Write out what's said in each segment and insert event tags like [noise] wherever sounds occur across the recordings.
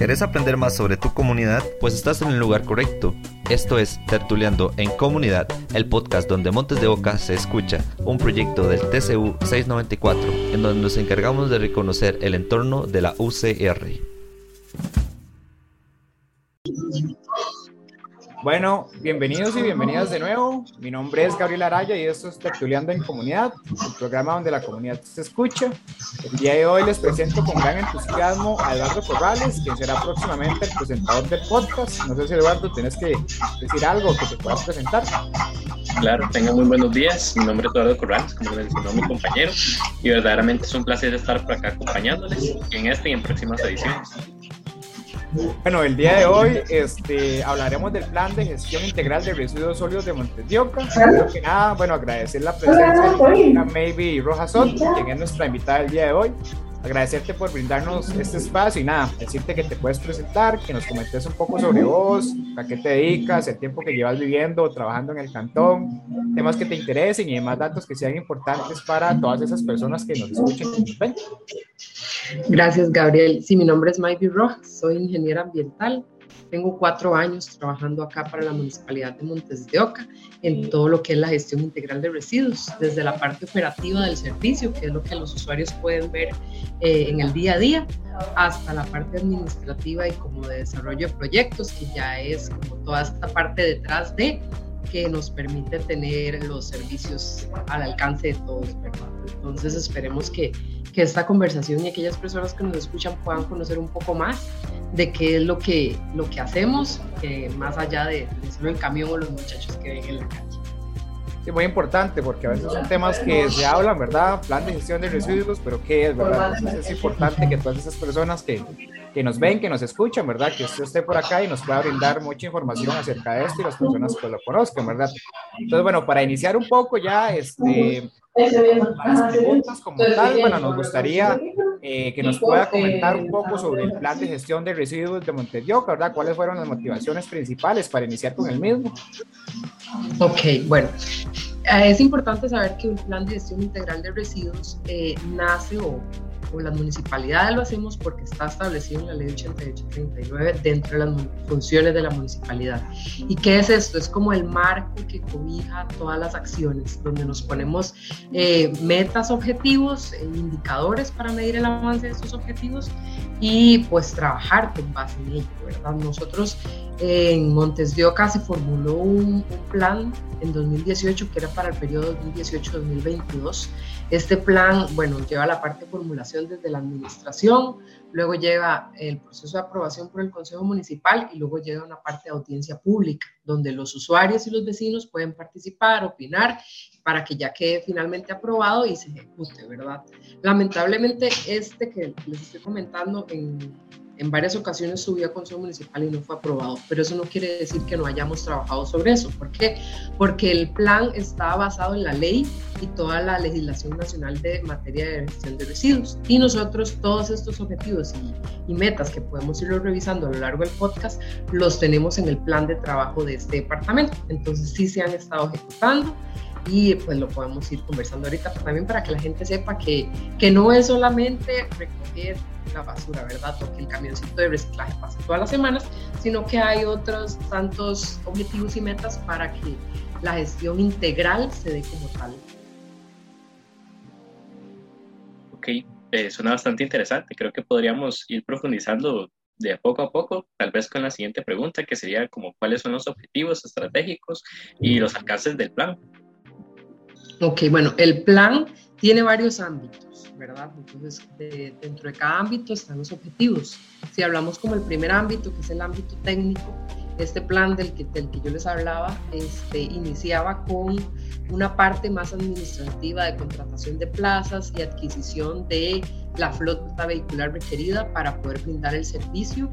¿Querés aprender más sobre tu comunidad? Pues estás en el lugar correcto. Esto es Tertuleando en Comunidad, el podcast donde Montes de Oca se escucha, un proyecto del TCU 694, en donde nos encargamos de reconocer el entorno de la UCR. Bueno, bienvenidos y bienvenidas de nuevo. Mi nombre es Gabriel Araya y esto es Tertuleando en Comunidad, el programa donde la comunidad se escucha. El día de hoy les presento con gran entusiasmo a Eduardo Corrales, quien será próximamente el presentador del podcast. No sé si Eduardo tienes que decir algo que te puedas presentar. Claro, tengan muy buenos días. Mi nombre es Eduardo Corrales, como mencionó mi compañero, y verdaderamente es un placer estar por acá acompañándoles en esta y en próximas ediciones. Bueno, el día de hoy este, hablaremos del plan de gestión integral de residuos sólidos de Montes de Oca. que nada, bueno, agradecer la presencia de Maybe Rojas quien es nuestra invitada el día de hoy agradecerte por brindarnos este espacio y nada, decirte que te puedes presentar, que nos comentes un poco sobre vos, a qué te dedicas, el tiempo que llevas viviendo o trabajando en el cantón, temas que te interesen y demás datos que sean importantes para todas esas personas que nos escuchen Gracias, Gabriel. Sí, mi nombre es Maybe Rojas, soy ingeniera ambiental tengo cuatro años trabajando acá para la Municipalidad de Montes de Oca en todo lo que es la gestión integral de residuos, desde la parte operativa del servicio, que es lo que los usuarios pueden ver eh, en el día a día, hasta la parte administrativa y como de desarrollo de proyectos, que ya es como toda esta parte detrás de que nos permite tener los servicios al alcance de todos, Entonces esperemos que, que esta conversación y aquellas personas que nos escuchan puedan conocer un poco más de qué es lo que, lo que hacemos, más allá de, de, solo el camión o los muchachos que ven en la calle. Sí, muy importante porque a veces son temas que se hablan, ¿verdad? Plan de gestión de residuos, pero ¿qué es, verdad? Entonces es importante que todas esas personas que, que nos ven, que nos escuchan, ¿verdad? Que usted esté por acá y nos pueda brindar mucha información acerca de esto y las personas que lo conozcan, ¿verdad? Entonces, bueno, para iniciar un poco ya, este, las preguntas como tal, bueno, nos gustaría eh, que nos pueda comentar un poco sobre el plan de [laughs] gestión de residuos de Montedioca, ¿verdad? ¿Cuáles fueron las motivaciones principales para iniciar con el mismo? Ok, bueno, es importante saber que un plan de gestión integral de residuos eh, nace o o las municipalidades lo hacemos porque está establecido en la ley 8839 dentro de las funciones de la municipalidad. ¿Y qué es esto? Es como el marco que cobija todas las acciones, donde nos ponemos eh, metas, objetivos, e indicadores para medir el avance de estos objetivos y pues trabajar con base en ello, ¿verdad? Nosotros en Montes de Oca se formuló un, un plan en 2018 que era para el periodo 2018-2022 este plan, bueno, lleva la parte de formulación desde la administración, luego lleva el proceso de aprobación por el Consejo Municipal y luego llega una parte de audiencia pública, donde los usuarios y los vecinos pueden participar, opinar, para que ya quede finalmente aprobado y se ejecute, ¿verdad? Lamentablemente, este que les estoy comentando en en varias ocasiones subió a Consejo Municipal y no fue aprobado, pero eso no quiere decir que no hayamos trabajado sobre eso. ¿Por qué? Porque el plan está basado en la ley y toda la legislación nacional de materia de gestión de residuos. Y nosotros todos estos objetivos y, y metas que podemos irlos revisando a lo largo del podcast, los tenemos en el plan de trabajo de este departamento. Entonces sí se han estado ejecutando y pues lo podemos ir conversando ahorita también para que la gente sepa que, que no es solamente recoger la basura, ¿verdad? Porque el camioncito de reciclaje pasa todas las semanas, sino que hay otros tantos objetivos y metas para que la gestión integral se dé como tal. Ok, eh, suena bastante interesante. Creo que podríamos ir profundizando de poco a poco, tal vez con la siguiente pregunta, que sería como cuáles son los objetivos estratégicos y los alcances del plan. Ok, bueno, el plan tiene varios ámbitos, ¿verdad? Entonces, dentro de cada ámbito están los objetivos. Si hablamos como el primer ámbito, que es el ámbito técnico, este plan del que, del que yo les hablaba este, iniciaba con una parte más administrativa de contratación de plazas y adquisición de la flota vehicular requerida para poder brindar el servicio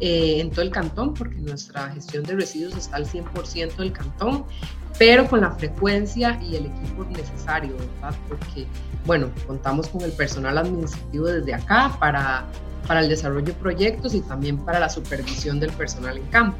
eh, en todo el cantón, porque nuestra gestión de residuos está al 100% del cantón pero con la frecuencia y el equipo necesario, ¿verdad? Porque, bueno, contamos con el personal administrativo desde acá para, para el desarrollo de proyectos y también para la supervisión del personal en campo.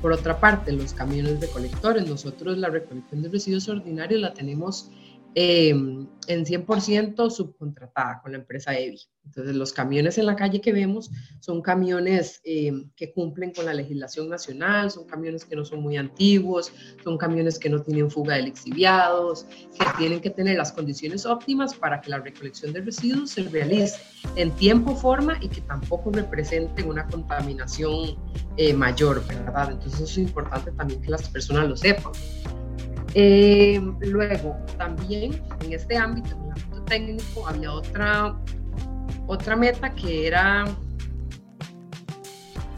Por otra parte, los camiones recolectores, nosotros la recolección de residuos ordinarios la tenemos eh, en 100% subcontratada con la empresa EVI. Entonces, los camiones en la calle que vemos son camiones eh, que cumplen con la legislación nacional, son camiones que no son muy antiguos, son camiones que no tienen fuga de lixiviados, que tienen que tener las condiciones óptimas para que la recolección de residuos se realice en tiempo, forma y que tampoco representen una contaminación eh, mayor, ¿verdad? Entonces, es importante también que las personas lo sepan. Eh, luego, también en este ámbito, en el ámbito técnico, había otra, otra meta que era,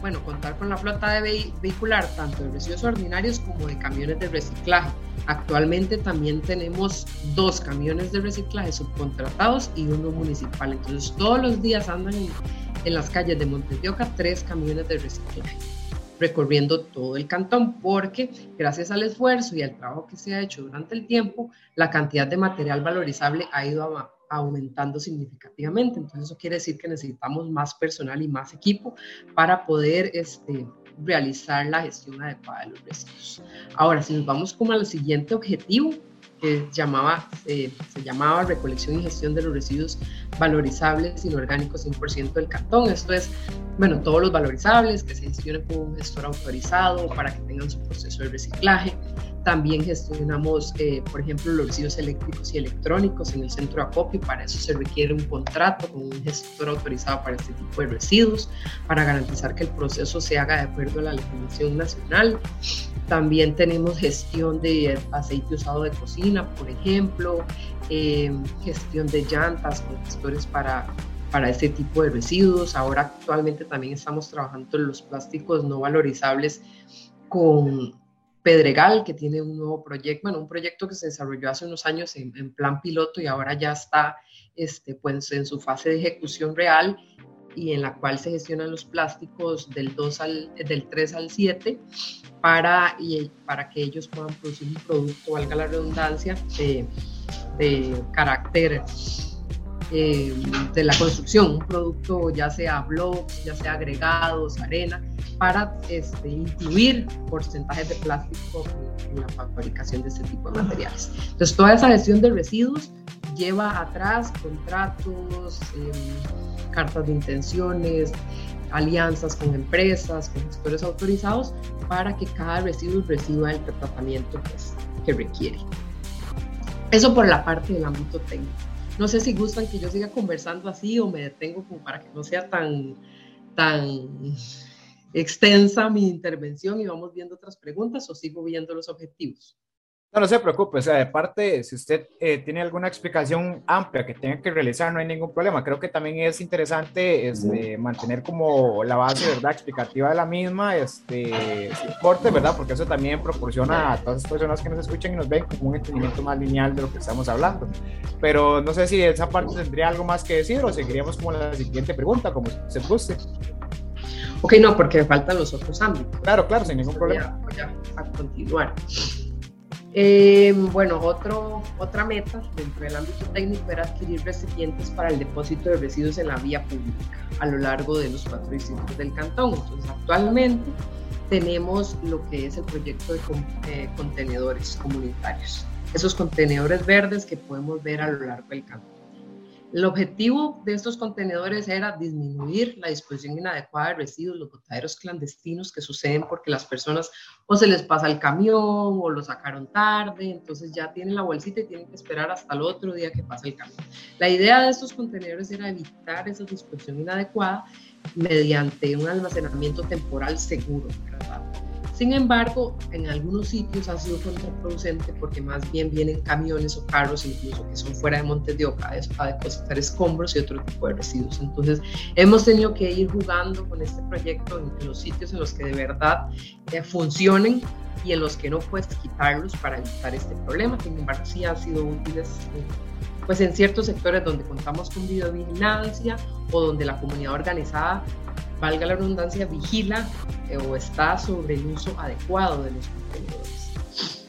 bueno, contar con la flota de vehicular, tanto de residuos ordinarios como de camiones de reciclaje. Actualmente también tenemos dos camiones de reciclaje subcontratados y uno municipal. Entonces, todos los días andan en, en las calles de Montes de Oca tres camiones de reciclaje recorriendo todo el cantón, porque gracias al esfuerzo y al trabajo que se ha hecho durante el tiempo, la cantidad de material valorizable ha ido aumentando significativamente. Entonces eso quiere decir que necesitamos más personal y más equipo para poder este, realizar la gestión adecuada de los residuos. Ahora, si nos vamos como al siguiente objetivo, que llamaba, eh, se llamaba recolección y gestión de los residuos valorizables inorgánicos 100% del cantón. Esto es, bueno, todos los valorizables que se gestionen por un gestor autorizado para que tengan su proceso de reciclaje. También gestionamos, eh, por ejemplo, los residuos eléctricos y electrónicos en el centro de acopio. Para eso se requiere un contrato con un gestor autorizado para este tipo de residuos, para garantizar que el proceso se haga de acuerdo a la legislación nacional. También tenemos gestión de aceite usado de cocina, por ejemplo, eh, gestión de llantas con gestores para, para este tipo de residuos. Ahora actualmente también estamos trabajando en los plásticos no valorizables con Pedregal, que tiene un nuevo proyecto, bueno, un proyecto que se desarrolló hace unos años en, plan piloto y ahora ya está este, pues, en su fase de ejecución real y en la cual se gestionan los plásticos del, 2 al, del 3 al 7 para, y, para que ellos puedan producir un producto, valga la redundancia, de, de carácter eh, de la construcción, un producto ya sea blocks, ya sea agregados, arena, para este, incluir porcentajes de plástico en, la fabricación de este tipo de materiales. Entonces, toda esa gestión de residuos lleva atrás contratos, em, cartas de intenciones, alianzas con empresas, con gestores autorizados, para que cada residuo reciba el tratamiento pues, que requiere. Eso por la parte del ámbito técnico. No sé si gustan que yo siga conversando así o me detengo como para que no sea tan, tan extensa mi intervención y vamos viendo otras preguntas o sigo viendo los objetivos. No, no se preocupe, o sea, de parte, si usted eh, tiene alguna explicación amplia que tenga que realizar, no hay ningún problema. Creo que también es interesante este, mantener como la base, ¿verdad?, explicativa de la misma, este, soporte, ¿verdad?, porque eso también proporciona a todas las personas que nos escuchan y nos ven como un entendimiento más lineal de lo que estamos hablando. Pero no sé si esa parte tendría algo más que decir o seguiríamos como la siguiente pregunta, como se guste. Ok, no, porque me faltan los otros ámbitos. Claro, claro, sin ningún problema. Voy a, a continuar. Eh, bueno, otro, otra meta dentro del ámbito técnico era adquirir recipientes para el depósito de residuos en la vía pública a lo largo de los cuatro distritos del cantón. Entonces, actualmente tenemos lo que es el proyecto de eh, contenedores comunitarios. Esos contenedores verdes que podemos ver a lo largo del cantón. El objetivo de estos contenedores era disminuir la disposición inadecuada de residuos, los botaderos clandestinos que suceden porque las personas o se les pasa el camión o lo sacaron tarde, entonces ya tienen la bolsita y tienen que esperar hasta el otro día que pase el camión. La idea de estos contenedores era evitar esa disposición inadecuada mediante un almacenamiento temporal seguro, ¿verdad? Sin embargo, en algunos sitios ha sido contraproducente porque más bien vienen camiones o carros incluso que son fuera de Montes de Oca a depositar escombros y otro tipo de residuos. Entonces, hemos tenido que ir jugando con este proyecto en, los sitios en los que de verdad eh, funcionen y en los que no puedes quitarlos para evitar este problema. Sin embargo, sí han sido útiles pues en ciertos sectores donde contamos con videovigilancia o donde la comunidad organizada valga la redundancia, vigila eh, o está sobre el uso adecuado de los contenedores.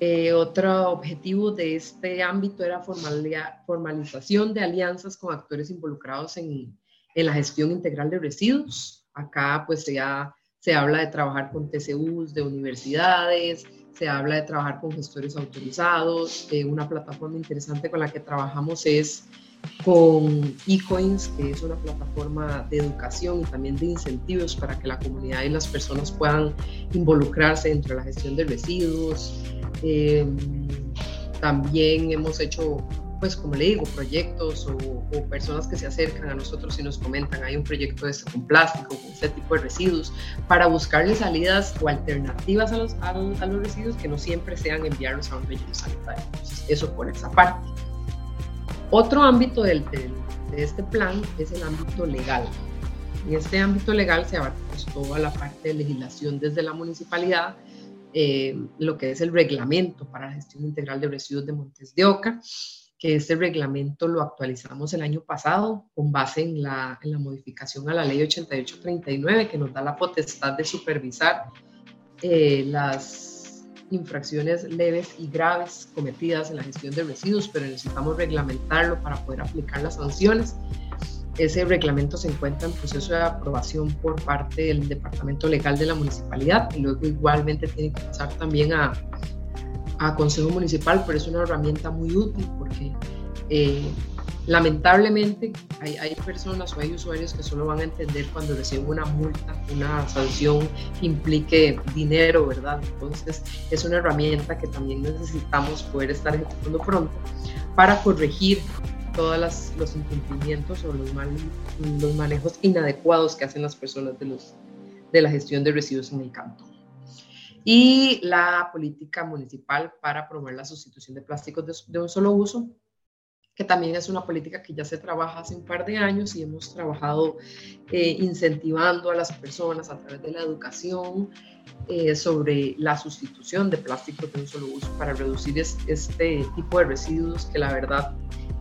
Eh, otro objetivo de este ámbito era formalización de alianzas con actores involucrados en, en, la gestión integral de residuos. Acá pues ya se habla de trabajar con TCUs de universidades, se habla de trabajar con gestores autorizados. Eh, una plataforma interesante con la que trabajamos es con eCoins, que es una plataforma de educación y también de incentivos para que la comunidad y las personas puedan involucrarse dentro de la gestión de residuos. Eh, también hemos hecho pues como le digo, proyectos o, personas que se acercan a nosotros y nos comentan, hay un proyecto de esto con plástico, con este tipo de residuos, para buscarle salidas o alternativas a los, a los, residuos que no siempre sean enviarlos a un relleno sanitario. Eso por esa parte. Otro ámbito del, de este plan es el ámbito legal. En este ámbito legal se abarca toda la parte de legislación desde la municipalidad, eh, lo que es el reglamento para la gestión integral de residuos de Montes de Oca, que este reglamento lo actualizamos el año pasado con base en la, en la modificación a la ley 8839 que nos da la potestad de supervisar eh, las infracciones leves y graves cometidas en la gestión de residuos, pero necesitamos reglamentarlo para poder aplicar las sanciones. Ese reglamento se encuentra en proceso de aprobación por parte del Departamento Legal de la Municipalidad y luego igualmente tiene que pasar también a, a Consejo Municipal, pero es una herramienta muy útil porque eh, lamentablemente hay, personas o hay usuarios que solo van a entender cuando reciben una multa, una sanción que implique dinero, ¿verdad? Entonces es una herramienta que también necesitamos poder estar ejecutando pronto para corregir todos los incumplimientos o los, manejos inadecuados que hacen las personas de la gestión de residuos en el campo y la política municipal para promover la sustitución de plásticos de, un solo uso, que también es una política que ya se trabaja hace un par de años y hemos trabajado eh, incentivando a las personas a través de la educación eh, sobre la sustitución de plásticos de un solo uso para reducir este tipo de residuos que la verdad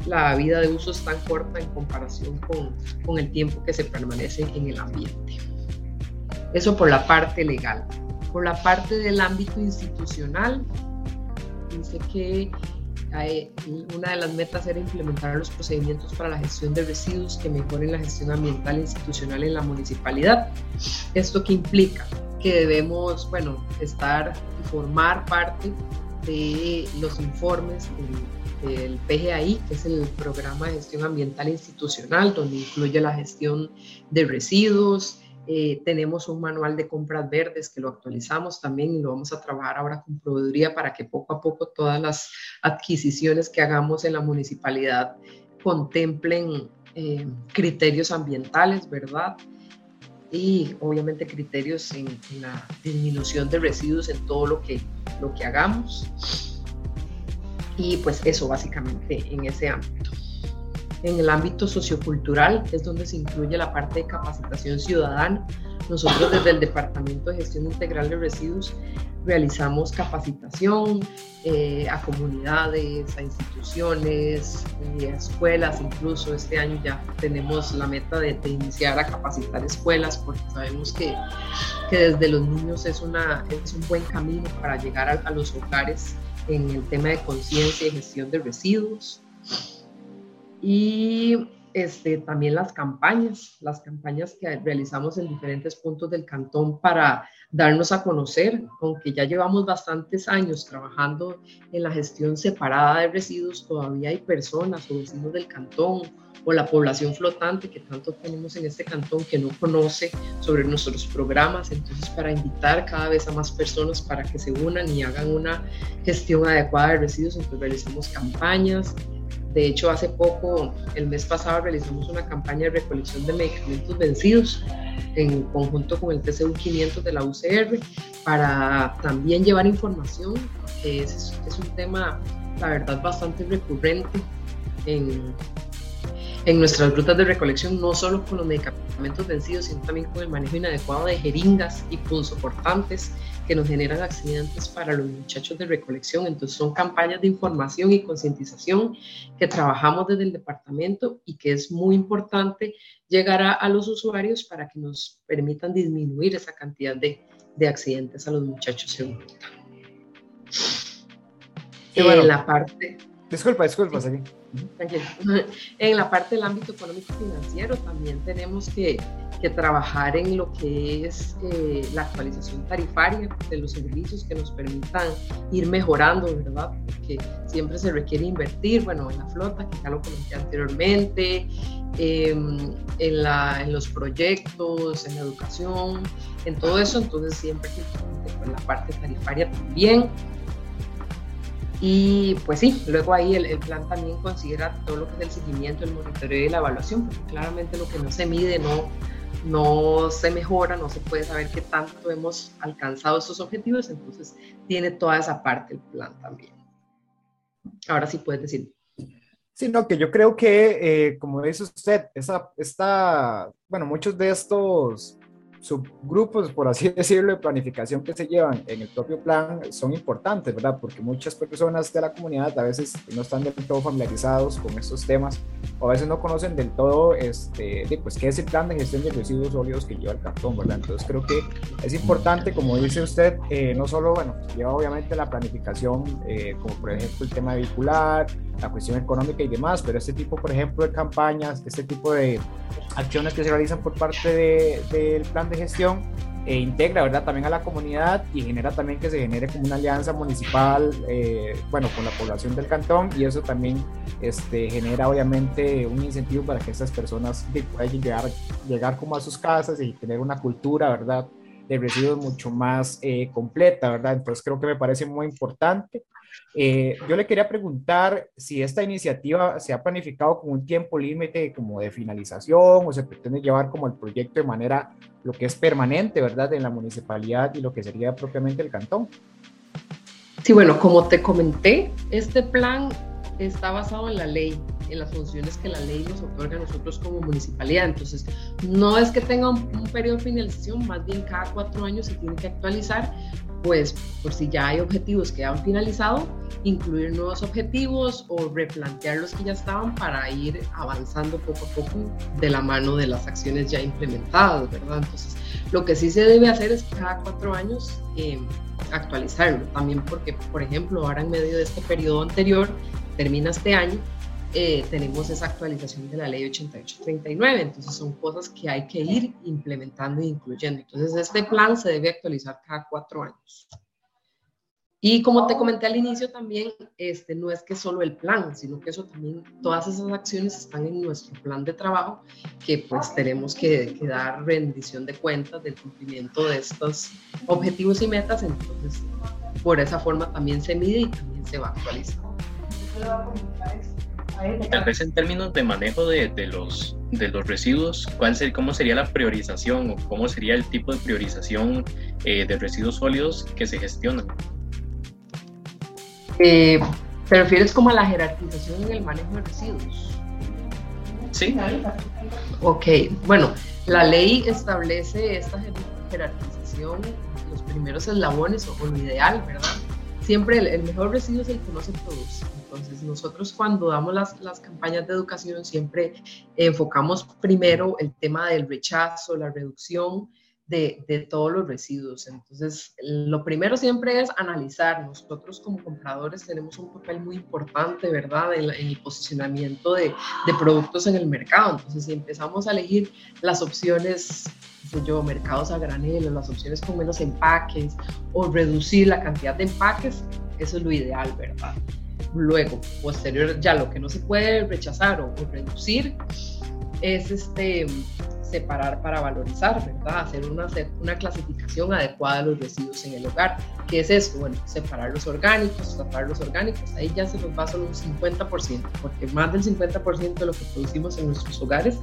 la vida de uso es tan corta en comparación con, con el tiempo que se permanece en el ambiente. Eso por la parte legal. Por la parte del ámbito institucional, dice que una de las metas era implementar los procedimientos para la gestión de residuos que mejoren la gestión ambiental e institucional en la municipalidad. ¿Esto qué implica? Que debemos, bueno, estar y formar parte de los informes del, del PGAI, que es el Programa de Gestión Ambiental Institucional, donde incluye la gestión de residuos, eh, tenemos un manual de compras verdes que lo actualizamos también y lo vamos a trabajar ahora con proveeduría para que poco a poco todas las adquisiciones que hagamos en la municipalidad contemplen eh, criterios ambientales, ¿verdad? Y obviamente criterios en, en, la disminución de residuos en todo lo que, lo que hagamos. Y pues eso básicamente en ese ámbito. En el ámbito sociocultural es donde se incluye la parte de capacitación ciudadana. Nosotros desde el Departamento de Gestión Integral de Residuos realizamos capacitación eh, a comunidades, a instituciones, eh, a escuelas, incluso este año ya tenemos la meta de, iniciar a capacitar escuelas porque sabemos que, que, desde los niños es, una, es un buen camino para llegar a, a los hogares en el tema de conciencia y gestión de residuos y este, también las campañas, las campañas que realizamos en diferentes puntos del cantón para darnos a conocer, aunque ya llevamos bastantes años trabajando en la gestión separada de residuos, todavía hay personas o vecinos del cantón o la población flotante que tanto tenemos en este cantón que no conoce sobre nuestros programas, entonces para invitar cada vez a más personas para que se unan y hagan una gestión adecuada de residuos, entonces realizamos campañas, de hecho, hace poco, el mes pasado, realizamos una campaña de recolección de medicamentos vencidos en conjunto con el TCU 500 de la UCR para también llevar información, que es, un tema, la verdad, bastante recurrente en, en nuestras rutas de recolección, no solo con los medicamentos vencidos, sino también con el manejo inadecuado de jeringas y punzocortantes que nos generan accidentes para los muchachos de recolección. Entonces son campañas de información y concientización que trabajamos desde el departamento y que es muy importante llegar a, los usuarios para que nos permitan disminuir esa cantidad de, de accidentes a los muchachos en ruta. bueno, la parte Disculpa, disculpa, En la parte del ámbito económico financiero también tenemos que, que trabajar en lo que es eh, la actualización tarifaria de los servicios que nos permitan ir mejorando, ¿verdad? Porque siempre se requiere invertir, bueno, en la flota, que ya lo comenté anteriormente, em, en, la, en, los proyectos, en la educación, en todo eso, entonces siempre que la parte tarifaria también y pues sí, luego ahí el, plan también considera todo lo que es el seguimiento, el monitoreo y la evaluación, porque claramente lo que no se mide no, no se mejora, no se puede saber qué tanto hemos alcanzado esos objetivos, entonces tiene toda esa parte el plan también. Ahora sí puedes decir. Sí, no, que yo creo que, eh, como dice usted, esa, esta, bueno, muchos de estos subgrupos, por así [laughs] decirlo, de planificación que se llevan en el propio plan son importantes, ¿verdad? Porque muchas personas de la comunidad a veces no están del todo familiarizados con estos temas o a veces no conocen del todo, este, pues, qué es el plan de gestión de residuos sólidos que lleva el cartón, ¿verdad? Entonces creo que es importante, como dice usted, eh, no solo, bueno, lleva obviamente la planificación, eh, como por ejemplo el tema vehicular, la cuestión económica y demás, pero este tipo, por ejemplo, de campañas, este tipo de acciones que se realizan por parte del plan de gestión, e integra, ¿verdad? También a la comunidad y genera también que se genere como una alianza municipal, eh, bueno, con la población del cantón y eso también este, genera obviamente un incentivo para que estas personas puedan llegar, llegar como a sus casas y tener una cultura, ¿verdad? de residuos mucho más eh, completa, ¿verdad? Entonces creo que me parece muy importante. Eh, yo le quería preguntar si esta iniciativa se ha planificado con un tiempo límite como de finalización o se pretende llevar como el proyecto de manera lo que es permanente, ¿verdad? En la municipalidad y lo que sería propiamente el cantón. Sí, bueno, como te comenté, este plan está basado en la ley, en las funciones que la ley nos otorga a nosotros como municipalidad. Entonces, no es que tenga un, periodo de finalización, más bien cada cuatro años se tiene que actualizar, pues por si ya hay objetivos que han finalizado, incluir nuevos objetivos o replantear los que ya estaban para ir avanzando poco a poco de la mano de las acciones ya implementadas, ¿verdad? Entonces, lo que sí se debe hacer es cada cuatro años eh, actualizarlo, también porque, por ejemplo, ahora en medio de este periodo anterior, termina este año, eh, tenemos esa actualización de la ley 8839. Entonces son cosas que hay que ir implementando e incluyendo. Entonces este plan se debe actualizar cada cuatro años. Y como te comenté al inicio también, este, no es que solo el plan, sino que eso también, todas esas acciones están en nuestro plan de trabajo, que pues tenemos que, que dar rendición de cuentas del cumplimiento de estos objetivos y metas. Entonces, por esa forma también se mide y también se va actualizando. Tal vez en términos de manejo de, de, los, de los residuos, ¿cuál ser, ¿cómo sería la priorización o cómo sería el tipo de priorización eh, de residuos sólidos que se gestionan? Eh, ¿Te refieres como a la jerarquización en el manejo de residuos? Sí. Ok, bueno, la ley establece esta jerarquización, los primeros eslabones o, lo ideal, ¿verdad? Siempre el, el, mejor residuo es el que no se produce. Entonces, nosotros cuando damos las, las campañas de educación siempre enfocamos primero el tema del rechazo, la reducción, de, de, todos los residuos. Entonces, lo primero siempre es analizar. Nosotros como compradores tenemos un papel muy importante, ¿verdad?, en, el posicionamiento de, de, productos en el mercado. Entonces, si empezamos a elegir las opciones, sé yo, mercados a granel, las opciones con menos empaques o reducir la cantidad de empaques, eso es lo ideal, ¿verdad? Luego, posterior, ya lo que no se puede rechazar o, reducir es este, separar para valorizar, ¿verdad? Hacer una, una clasificación adecuada de los residuos en el hogar. ¿Qué es esto? Bueno, separar los orgánicos, separar los orgánicos, ahí ya se nos va solo un 50%, porque más del 50% de lo que producimos en nuestros hogares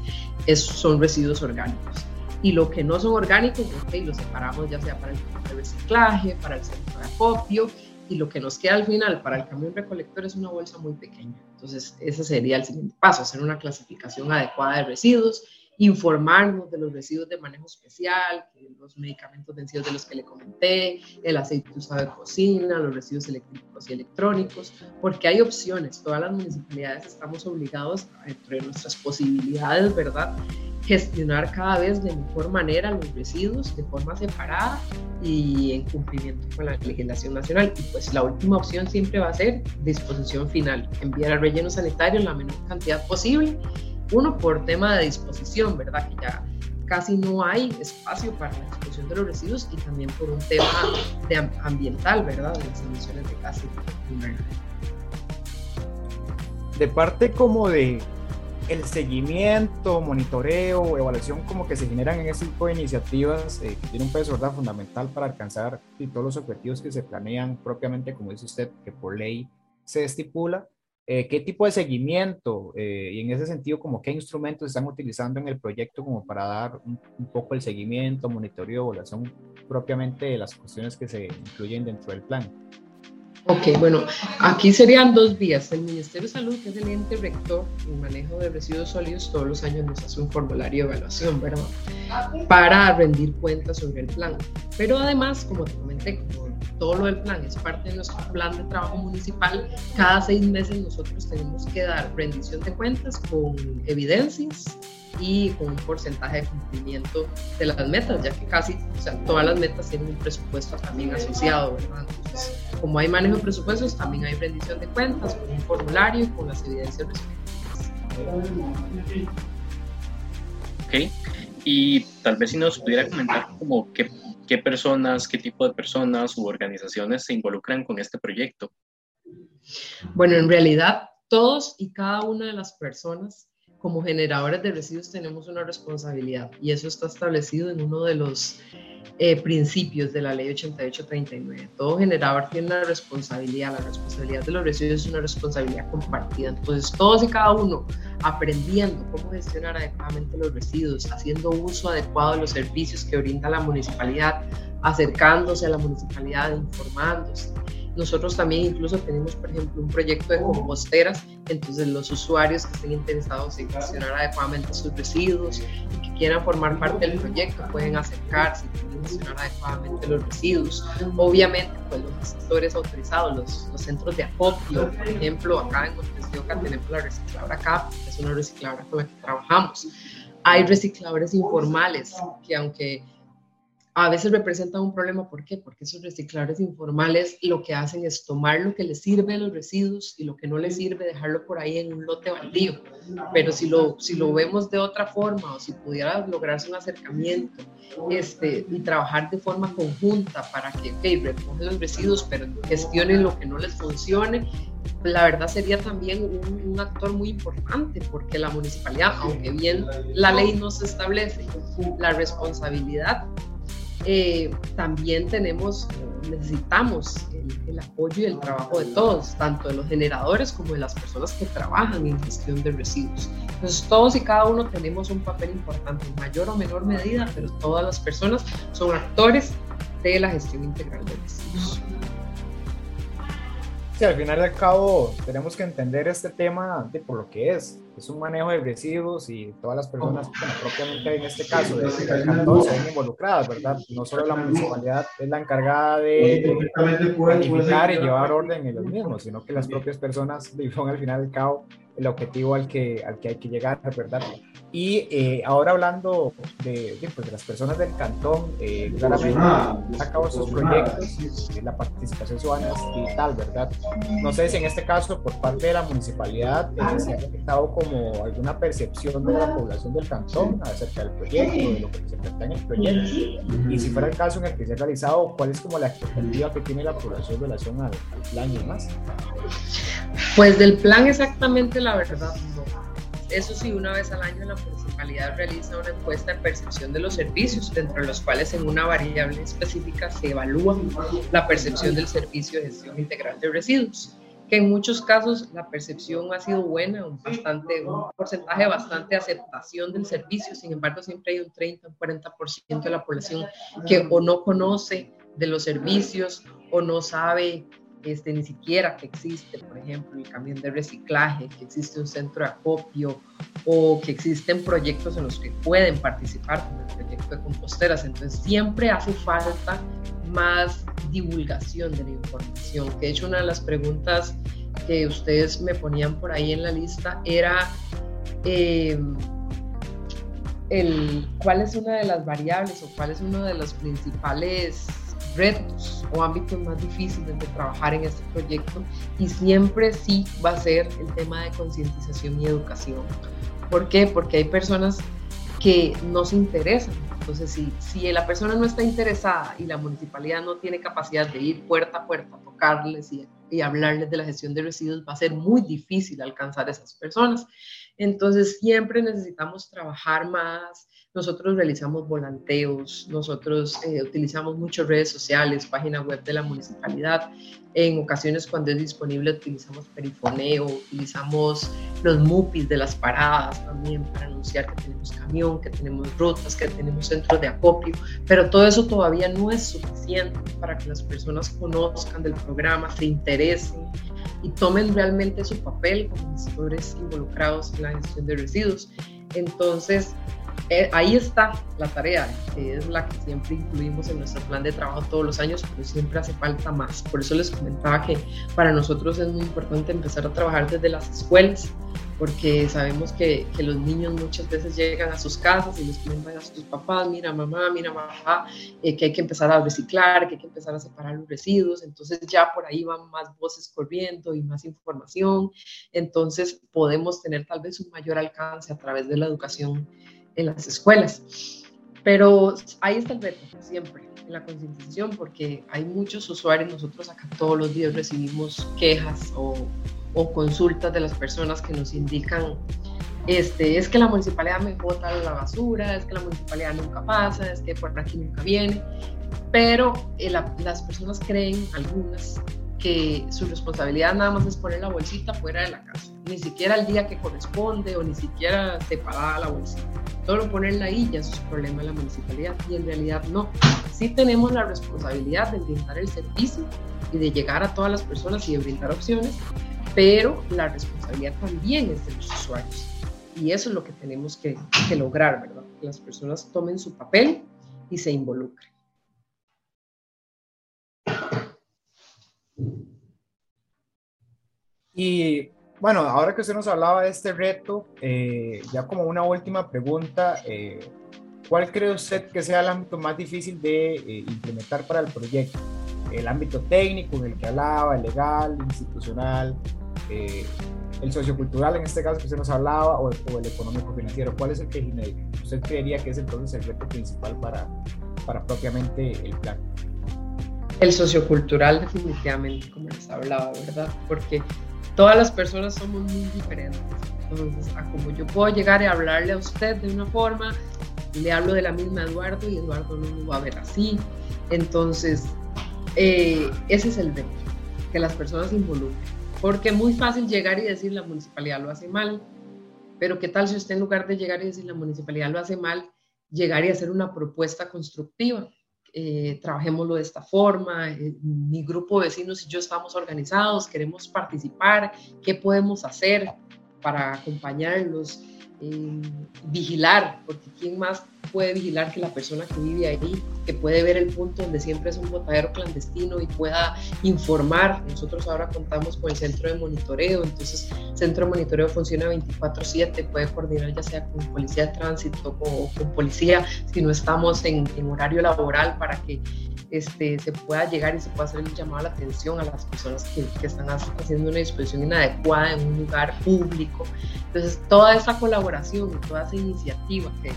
es, son residuos orgánicos. Y lo que no son orgánicos, ok, los separamos ya sea para el reciclaje, para el centro de acopio y lo que nos queda al final para el camión recolector es una bolsa muy pequeña. Entonces, ese sería el siguiente paso, hacer una clasificación adecuada de residuos, informarnos de los residuos de manejo especial, los medicamentos vencidos de los que le comenté, el aceite usado de cocina, los residuos eléctricos y electrónicos, porque hay opciones. Todas las municipalidades estamos obligados, dentro de nuestras posibilidades, ¿verdad?, gestionar cada vez de mejor manera los residuos de forma separada y en cumplimiento con la legislación nacional. Y pues la última opción siempre va a ser disposición final, enviar al relleno sanitario la menor cantidad posible. Uno, por tema de disposición, ¿verdad? Que ya casi no hay espacio para la disposición de los residuos y también por un tema de ambiental, ¿verdad? De las emisiones de gases de parte como de el seguimiento, monitoreo, evaluación como que se generan en ese tipo de iniciativas eh, que tiene un peso ¿verdad? fundamental para alcanzar y todos los objetivos que se planean propiamente, como dice usted, que por ley se estipula. Eh, ¿Qué tipo de seguimiento eh, y en ese sentido como qué instrumentos están utilizando en el proyecto como para dar un, un poco el seguimiento, monitoreo, evaluación propiamente de las cuestiones que se incluyen dentro del plan? Ok, bueno, aquí serían dos vías. El Ministerio de Salud, que es el ente rector en manejo de residuos sólidos, todos los años nos hace un formulario de evaluación, ¿verdad? Para rendir cuentas sobre el plan. Pero además, como te comenté, como todo lo del plan es parte de nuestro plan de trabajo municipal, cada seis meses nosotros tenemos que dar rendición de cuentas con evidencias y con un porcentaje de cumplimiento de las metas, ya que casi o sea, todas las metas tienen un presupuesto también asociado, ¿verdad? Entonces, como hay manejo de presupuestos, también hay rendición de cuentas con un formulario y con las evidencias respectivas. Ok, y tal vez si nos pudiera comentar como qué, qué personas, qué tipo de personas u organizaciones se involucran con este proyecto. Bueno, en realidad todos y cada una de las personas como generadores de residuos tenemos una responsabilidad y eso está establecido en uno de los eh, principios de la ley 8839. Todo generador tiene una responsabilidad, la responsabilidad de los residuos es una responsabilidad compartida. Entonces todos y cada uno aprendiendo cómo gestionar adecuadamente los residuos, haciendo uso adecuado de los servicios que brinda la municipalidad, acercándose a la municipalidad, informándose nosotros también incluso tenemos, por ejemplo, un proyecto de composteras, entonces los usuarios que estén interesados en gestionar adecuadamente sus residuos y que quieran formar parte del proyecto pueden acercarse y pueden gestionar adecuadamente los residuos. Obviamente, pues los sectores autorizados, los, los centros de acopio, por ejemplo, acá en Montes tenemos la recicladora CAP, que es una recicladora con la que trabajamos. Hay recicladores informales que aunque a veces representan un problema. ¿Por qué? Porque esos recicladores informales lo que hacen es tomar lo que les sirve de los residuos y lo que no les sirve dejarlo por ahí en un lote baldío. Pero si lo, si lo vemos de otra forma o si pudiera lograrse un acercamiento este, y trabajar de forma conjunta para que, ok, recogen los residuos, pero gestionen lo que no les funcione, la verdad sería también un, un, actor muy importante porque la municipalidad, aunque bien la ley no se establece la responsabilidad eh, también tenemos, necesitamos el, apoyo y el trabajo de todos, tanto de los generadores como de las personas que trabajan en gestión de residuos. Entonces, todos y cada uno tenemos un papel importante, en mayor o menor medida, pero todas las personas son actores de la gestión integral de residuos. Sí, al final y al cabo tenemos que entender este tema de por lo que es. Es un manejo de residuos y todas las personas, propiamente en este caso, de cantón, se ven involucradas, ¿verdad? No solo la municipalidad es la encargada de planificar y llevar orden en los mismos, sino que las propias personas [laughs] son al final y al cabo el objetivo al que, al que hay que llegar, ¿verdad? Y eh, ahora hablando de, de, pues, de, las personas del cantón, eh, claramente a cabo esos proyectos, eh, la participación ciudadana es vital, ¿verdad? No sé si en este caso por parte de la municipalidad eh, se ha detectado como alguna percepción de la población del cantón acerca del proyecto, de lo que se plantea en el proyecto, y si fuera el caso en el que se ha realizado, ¿cuál es como la expectativa que tiene la población en relación al, al plan y demás? Pues del plan exactamente la verdad no. Eso sí, una vez al año la municipalidad realiza una encuesta de percepción de los servicios, dentro de los cuales en una variable específica se evalúa la percepción del servicio de gestión integral de residuos, que en muchos casos la percepción ha sido buena, un, un porcentaje bastante aceptación del servicio, sin embargo siempre hay un 30 o 40% de la población que o no conoce de los servicios o no sabe este, ni siquiera que existe, por ejemplo, el camión de reciclaje, que existe un centro de acopio o que existen proyectos en los que pueden participar, como el proyecto de composteras. Entonces, siempre hace falta más divulgación de la información. Que de hecho, una de las preguntas que ustedes me ponían por ahí en la lista era... Eh, el, cuál es una de las variables o cuál es uno de los principales retos o ámbitos más difíciles de trabajar en este proyecto y siempre sí va a ser el tema de concientización y educación. ¿Por qué? Porque hay personas que no se interesan. Entonces, si, si la persona no está interesada y la municipalidad no tiene capacidad de ir puerta a puerta tocarles y, y hablarles de la gestión de residuos, va a ser muy difícil alcanzar a esas personas. Entonces, siempre necesitamos trabajar más, nosotros realizamos volanteos, nosotros eh, utilizamos muchas redes sociales, página web de la municipalidad. En ocasiones cuando es disponible utilizamos perifoneo, utilizamos los MUPIs de las paradas también para anunciar que tenemos camión, que tenemos rutas, que tenemos centros de acopio, pero todo eso todavía no es suficiente para que las personas conozcan del programa, se interesen y tomen realmente su papel como gestores involucrados en la gestión de residuos. Entonces, eh, ahí está la tarea, que es la que siempre incluimos en nuestro plan de trabajo todos los años, pero siempre hace falta más. Por eso les comentaba que para nosotros es muy importante empezar a trabajar desde las escuelas, porque sabemos que, que los niños muchas veces llegan a sus casas y les comentan a sus papás, mira mamá, mira mamá, eh, que hay que empezar a reciclar, que hay que empezar a separar los residuos, entonces ya por ahí van más voces corriendo y más información, entonces podemos tener tal vez un mayor alcance a través de la educación en las escuelas. Pero ahí está el reto, siempre, en la concientización, porque hay muchos usuarios, nosotros acá todos los días recibimos quejas o, o consultas de las personas que nos indican, este, es que la municipalidad me bota la basura, es que la municipalidad nunca pasa, es que por aquí nunca viene, pero eh, las personas creen, algunas, que su responsabilidad nada más es poner la bolsita fuera de la casa, ni siquiera el día que corresponde o ni siquiera separada la bolsita. Solo ponerla ahí ya es un problema de la municipalidad y en realidad no. Sí tenemos la responsabilidad de brindar el servicio y de llegar a todas las personas y de brindar opciones, pero la responsabilidad también es de los usuarios. Y eso es lo que tenemos que, que lograr, ¿verdad? Que las personas tomen su papel y se involucren. Y bueno, ahora que usted nos hablaba de este reto, eh, ya como una última pregunta, eh, ¿cuál cree usted que sea el ámbito más difícil de eh, implementar para el proyecto? ¿El ámbito técnico en el que hablaba, el legal, institucional, el sociocultural en este caso que usted nos hablaba, o, o el económico-financiero? ¿Cuál es el que usted creería que es entonces el reto principal para, para propiamente el plan? El sociocultural definitivamente, como les hablaba, ¿verdad? Porque todas las personas somos muy diferentes. Entonces, a como yo puedo llegar y hablarle a usted de una forma, le hablo de la misma a Eduardo y Eduardo no lo va a ver así. Entonces, eh, ese es el reto, que las personas se involucren. Porque es muy fácil llegar y decir la municipalidad lo hace mal, pero ¿qué tal si usted en lugar de llegar y decir la municipalidad lo hace mal, llegar y hacer una propuesta constructiva? Eh, trabajémoslo de esta forma, eh, mi grupo de vecinos y yo estamos organizados, queremos participar, qué podemos hacer para acompañarlos, eh, vigilar, porque quién más puede vigilar que la persona que vive ahí, que puede ver el punto donde siempre es un botadero clandestino y pueda informar. Nosotros ahora contamos con el centro de monitoreo, entonces el centro de monitoreo funciona 24/7, puede coordinar ya sea con policía de tránsito o con, policía si no estamos en, en horario laboral para que este, se pueda llegar y se pueda hacer el llamado a la atención a las personas que, que, están haciendo una disposición inadecuada en un lugar público. Entonces, toda esa colaboración toda esa iniciativa que,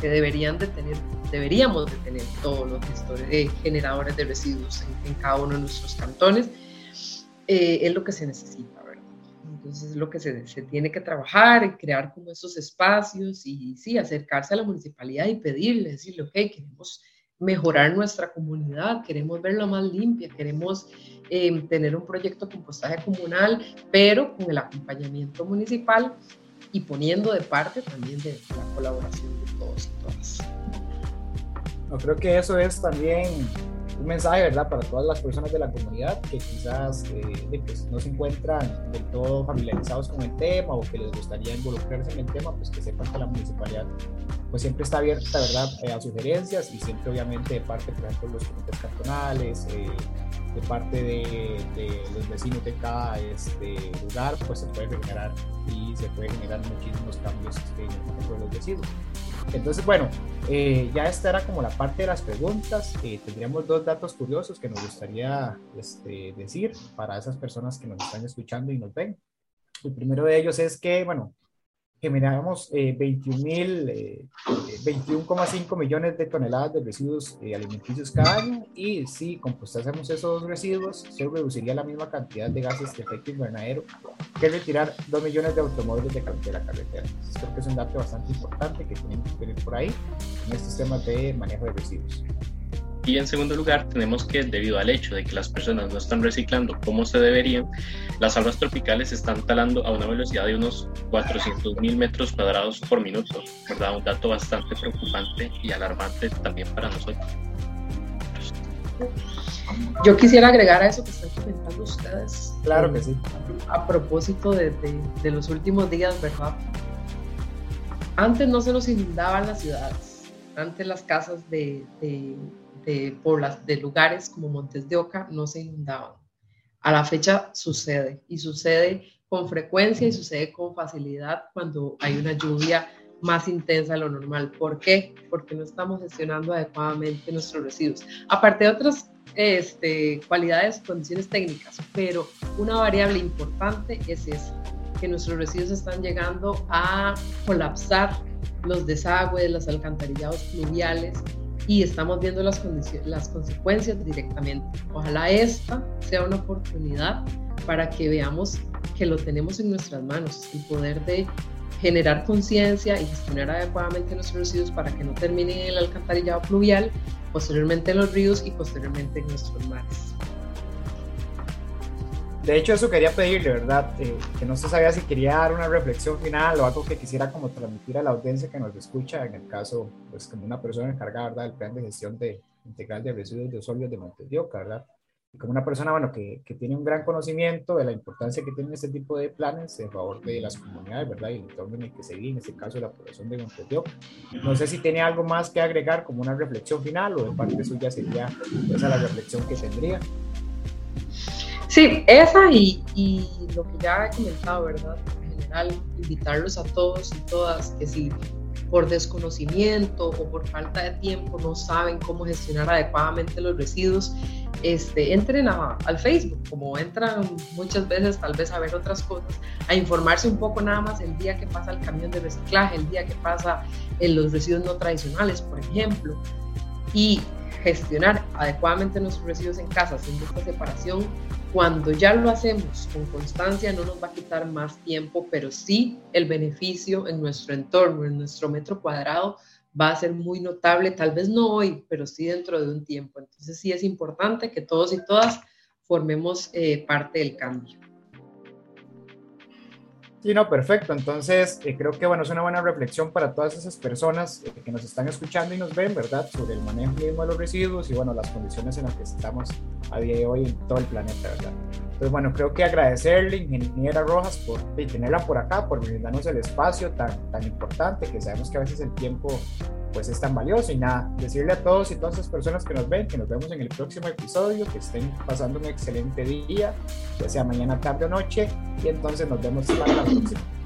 que deberían de tener, deberíamos de tener todos los gestores, eh, generadores de residuos en, en, cada uno de nuestros cantones, eh, es lo que se necesita, ¿verdad? Entonces es lo que se, se, tiene que trabajar crear como esos espacios y sí, acercarse a la municipalidad y pedirle, decirle, ok, queremos mejorar nuestra comunidad, queremos verla más limpia, queremos eh, tener un proyecto de compostaje comunal, pero con el acompañamiento municipal y poniendo de parte también de la colaboración de todos y todas. No, creo que eso es también un mensaje, ¿verdad?, para todas las personas de la comunidad que quizás eh, pues, no se encuentran del todo familiarizados con el tema o que les gustaría involucrarse en el tema, pues que sepan que la municipalidad pues siempre está abierta, ¿verdad?, eh, a sugerencias y siempre obviamente de parte, por ejemplo, los comités cantonales, eh, de parte de, los vecinos de cada este, lugar, pues se puede generar y se puede generar muchísimos cambios este, en el de los residuos. Entonces, bueno, eh, ya esta era como la parte de las preguntas. Eh, tendríamos dos datos curiosos que nos gustaría este, decir para esas personas que nos están escuchando y nos ven. El primero de ellos es que, bueno, generamos eh, 21,5 eh, eh, millones de toneladas de residuos eh, alimenticios cada año y si compostásemos esos residuos se reduciría la misma cantidad de gases de efecto invernadero que retirar 2 millones de automóviles de, la carretera. Entonces creo que es un dato bastante importante que tenemos que tener por ahí en estos temas de manejo de residuos. Y en segundo lugar, tenemos que debido al hecho de que las personas no están reciclando como se deberían, las aguas tropicales están talando a una velocidad de unos 400 mil metros cuadrados por minuto, ¿verdad? Un dato bastante preocupante y alarmante también para nosotros. Yo quisiera agregar a eso que están comentando ustedes. Claro que sí. A propósito de, de, los últimos días, ¿verdad? Antes no se nos inundaban las ciudades, antes las casas de, de de, por las, de lugares como Montes de Oca no se inundaban. A la fecha sucede y sucede con frecuencia y sucede con facilidad cuando hay una lluvia más intensa de lo normal. ¿Por qué? Porque no estamos gestionando adecuadamente nuestros residuos. Aparte de otras este, cualidades, condiciones técnicas, pero una variable importante es esa, que nuestros residuos están llegando a colapsar los desagües, los alcantarillados pluviales y estamos viendo las, las consecuencias directamente. Ojalá esta sea una oportunidad para que veamos que lo tenemos en nuestras manos, el poder de generar conciencia y gestionar adecuadamente nuestros residuos para que no terminen en el alcantarillado fluvial, posteriormente en los ríos y posteriormente en nuestros mares. De hecho, eso quería pedirle, ¿verdad? Eh, que no se sabía si quería dar una reflexión final o algo que quisiera como transmitir a la audiencia que nos escucha, en el caso, pues como una persona encargada, ¿verdad? Del plan de gestión de, integral de residuos de sólidos de Montes de Oca, ¿verdad? Y como una persona, bueno, que, que, tiene un gran conocimiento de la importancia que tienen este tipo de planes en favor de las comunidades, ¿verdad? Y el entorno en el que se vive, en este caso la población de Montes de Oca. No sé si tiene algo más que agregar como una reflexión final o de parte suya sería esa la reflexión que tendría. Sí, esa y, lo que ya he comentado, ¿verdad? En general, invitarlos a todos y todas que si por desconocimiento o por falta de tiempo no saben cómo gestionar adecuadamente los residuos, este, entren al Facebook, como entran muchas veces tal vez a ver otras cosas, a informarse un poco nada más el día que pasa el camión de reciclaje, el día que pasa en los residuos no tradicionales, por ejemplo, y gestionar adecuadamente nuestros residuos en casa haciendo esta separación cuando ya lo hacemos con constancia no nos va a quitar más tiempo, pero sí el beneficio en nuestro entorno, en nuestro metro cuadrado, va a ser muy notable, tal vez no hoy, pero sí dentro de un tiempo. Entonces sí es importante que todos y todas formemos eh, parte del cambio. Sí, no, perfecto. Entonces, eh, creo que bueno, es una buena reflexión para todas esas personas eh, que nos están escuchando y nos ven, ¿verdad? Sobre el manejo mismo de los residuos y bueno, las condiciones en las que estamos a día de hoy en todo el planeta, ¿verdad? Entonces, bueno, creo que agradecerle, ingeniera Rojas, por tenerla por acá, por brindarnos el espacio tan, tan importante, que sabemos que a veces el tiempo pues es tan valioso. Y nada, decirle a todos y todas esas personas que nos ven que nos vemos en el próximo episodio, que estén pasando un excelente día, ya sea mañana, tarde o noche, y entonces nos vemos para la próxima.